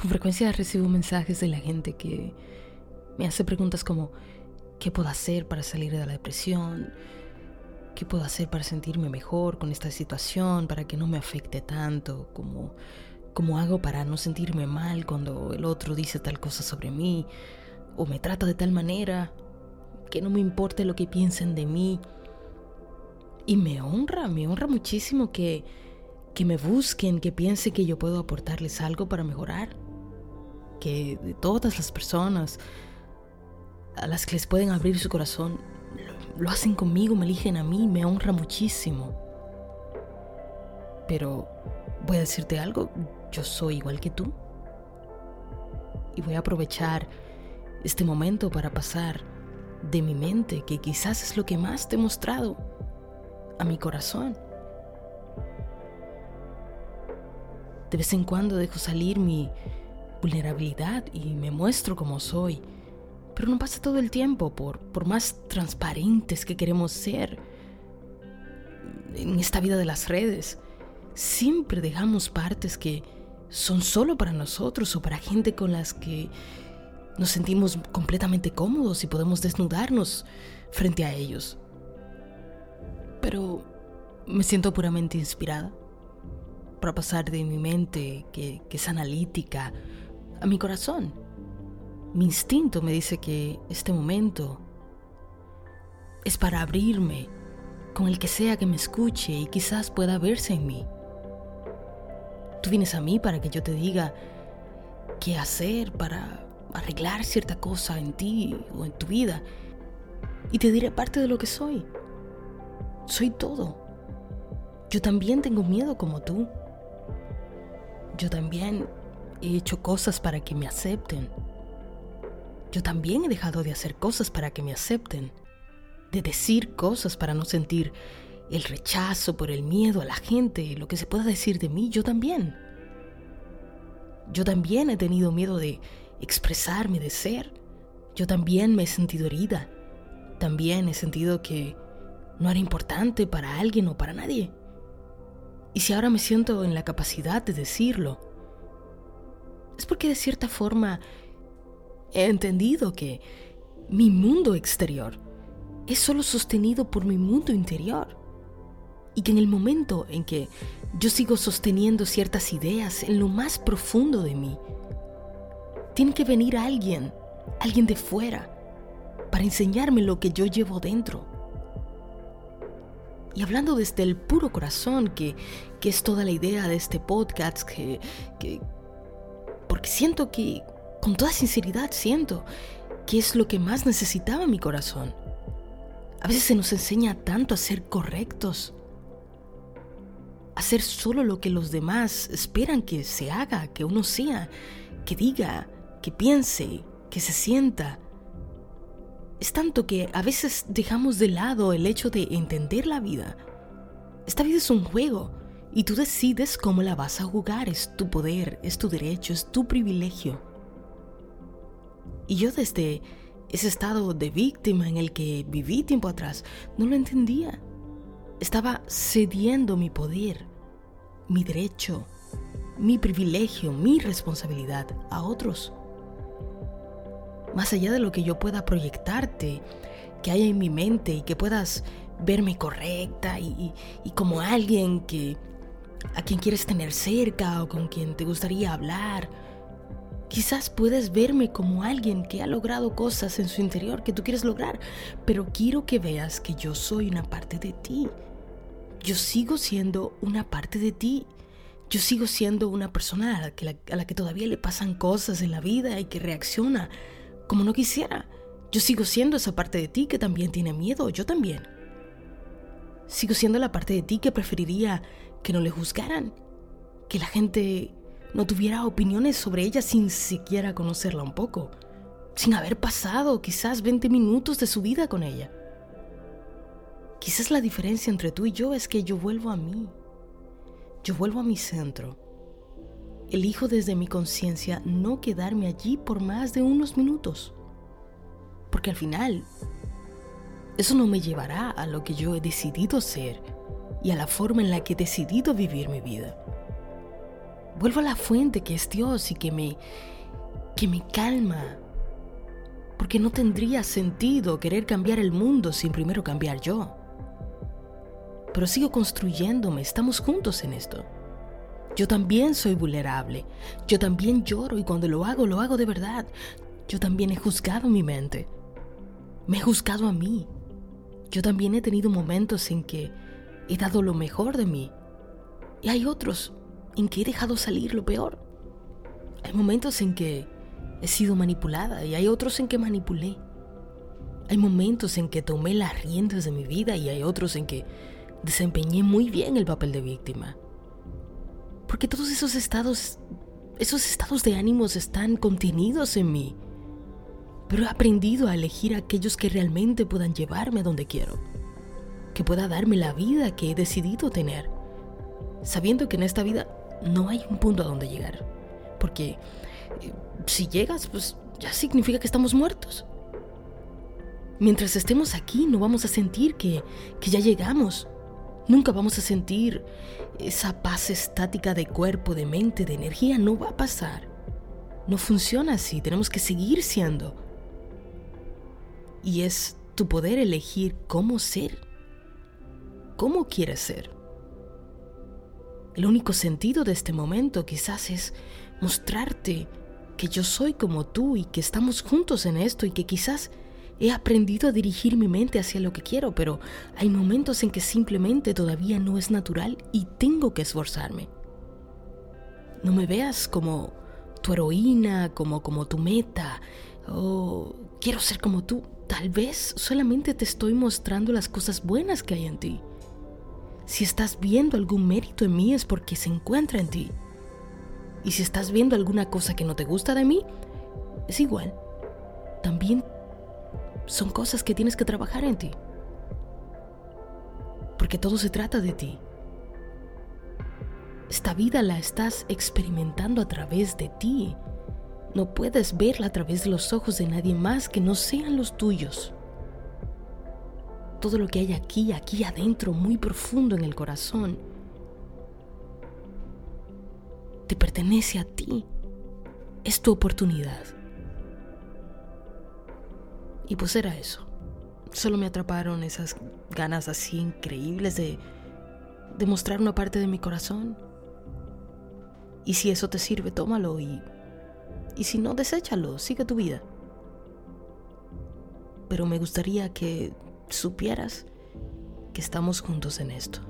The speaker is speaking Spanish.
Con frecuencia recibo mensajes de la gente que me hace preguntas como, ¿qué puedo hacer para salir de la depresión? ¿Qué puedo hacer para sentirme mejor con esta situación, para que no me afecte tanto? como ¿Cómo hago para no sentirme mal cuando el otro dice tal cosa sobre mí? ¿O me trata de tal manera que no me importe lo que piensen de mí? Y me honra, me honra muchísimo que, que me busquen, que piensen que yo puedo aportarles algo para mejorar que todas las personas a las que les pueden abrir su corazón, lo hacen conmigo, me eligen a mí, me honra muchísimo. Pero voy a decirte algo, yo soy igual que tú. Y voy a aprovechar este momento para pasar de mi mente, que quizás es lo que más te he mostrado, a mi corazón. De vez en cuando dejo salir mi, vulnerabilidad y me muestro como soy. Pero no pasa todo el tiempo por, por más transparentes que queremos ser en esta vida de las redes. Siempre dejamos partes que son solo para nosotros o para gente con las que nos sentimos completamente cómodos y podemos desnudarnos frente a ellos. Pero me siento puramente inspirada para pasar de mi mente, que, que es analítica, a mi corazón. Mi instinto me dice que este momento es para abrirme con el que sea que me escuche y quizás pueda verse en mí. Tú vienes a mí para que yo te diga qué hacer para arreglar cierta cosa en ti o en tu vida. Y te diré parte de lo que soy. Soy todo. Yo también tengo miedo como tú. Yo también he hecho cosas para que me acepten. Yo también he dejado de hacer cosas para que me acepten, de decir cosas para no sentir el rechazo por el miedo a la gente, lo que se pueda decir de mí, yo también. Yo también he tenido miedo de expresarme, de ser. Yo también me he sentido herida. También he sentido que no era importante para alguien o para nadie. Y si ahora me siento en la capacidad de decirlo, es porque de cierta forma he entendido que mi mundo exterior es solo sostenido por mi mundo interior. Y que en el momento en que yo sigo sosteniendo ciertas ideas en lo más profundo de mí, tiene que venir alguien, alguien de fuera, para enseñarme lo que yo llevo dentro. Y hablando desde el puro corazón, que, que es toda la idea de este podcast, que, que, porque siento que, con toda sinceridad, siento que es lo que más necesitaba mi corazón. A veces se nos enseña tanto a ser correctos, a hacer solo lo que los demás esperan que se haga, que uno sea, que diga, que piense, que se sienta. Es tanto que a veces dejamos de lado el hecho de entender la vida. Esta vida es un juego y tú decides cómo la vas a jugar, es tu poder, es tu derecho, es tu privilegio. Y yo desde ese estado de víctima en el que viví tiempo atrás, no lo entendía. Estaba cediendo mi poder, mi derecho, mi privilegio, mi responsabilidad a otros. Más allá de lo que yo pueda proyectarte, que haya en mi mente y que puedas verme correcta y, y como alguien que a quien quieres tener cerca o con quien te gustaría hablar. Quizás puedes verme como alguien que ha logrado cosas en su interior que tú quieres lograr, pero quiero que veas que yo soy una parte de ti. Yo sigo siendo una parte de ti. Yo sigo siendo una persona a la, que, a la que todavía le pasan cosas en la vida y que reacciona como no quisiera. Yo sigo siendo esa parte de ti que también tiene miedo, yo también. Sigo siendo la parte de ti que preferiría que no le juzgaran, que la gente no tuviera opiniones sobre ella sin siquiera conocerla un poco, sin haber pasado quizás 20 minutos de su vida con ella. Quizás la diferencia entre tú y yo es que yo vuelvo a mí, yo vuelvo a mi centro. Elijo desde mi conciencia no quedarme allí por más de unos minutos, porque al final eso no me llevará a lo que yo he decidido ser a la forma en la que he decidido vivir mi vida. Vuelvo a la fuente que es Dios y que me, que me calma. Porque no tendría sentido querer cambiar el mundo sin primero cambiar yo. Pero sigo construyéndome, estamos juntos en esto. Yo también soy vulnerable, yo también lloro y cuando lo hago, lo hago de verdad. Yo también he juzgado mi mente, me he juzgado a mí. Yo también he tenido momentos en que he dado lo mejor de mí y hay otros en que he dejado salir lo peor. Hay momentos en que he sido manipulada y hay otros en que manipulé. Hay momentos en que tomé las riendas de mi vida y hay otros en que desempeñé muy bien el papel de víctima. Porque todos esos estados, esos estados de ánimos están contenidos en mí. Pero he aprendido a elegir aquellos que realmente puedan llevarme a donde quiero. Que pueda darme la vida que he decidido tener. Sabiendo que en esta vida no hay un punto a donde llegar. Porque eh, si llegas, pues ya significa que estamos muertos. Mientras estemos aquí no vamos a sentir que, que ya llegamos. Nunca vamos a sentir esa paz estática de cuerpo, de mente, de energía. No va a pasar. No funciona así. Tenemos que seguir siendo. Y es tu poder elegir cómo ser. ¿Cómo quieres ser? El único sentido de este momento quizás es mostrarte que yo soy como tú y que estamos juntos en esto y que quizás he aprendido a dirigir mi mente hacia lo que quiero, pero hay momentos en que simplemente todavía no es natural y tengo que esforzarme. No me veas como tu heroína, como, como tu meta, o quiero ser como tú. Tal vez solamente te estoy mostrando las cosas buenas que hay en ti. Si estás viendo algún mérito en mí es porque se encuentra en ti. Y si estás viendo alguna cosa que no te gusta de mí, es igual. También son cosas que tienes que trabajar en ti. Porque todo se trata de ti. Esta vida la estás experimentando a través de ti. No puedes verla a través de los ojos de nadie más que no sean los tuyos todo lo que hay aquí, aquí adentro, muy profundo en el corazón, te pertenece a ti. Es tu oportunidad. Y pues era eso. Solo me atraparon esas ganas así increíbles de, de mostrar una parte de mi corazón. Y si eso te sirve, tómalo y, y si no, deséchalo, sigue tu vida. Pero me gustaría que supieras que estamos juntos en esto.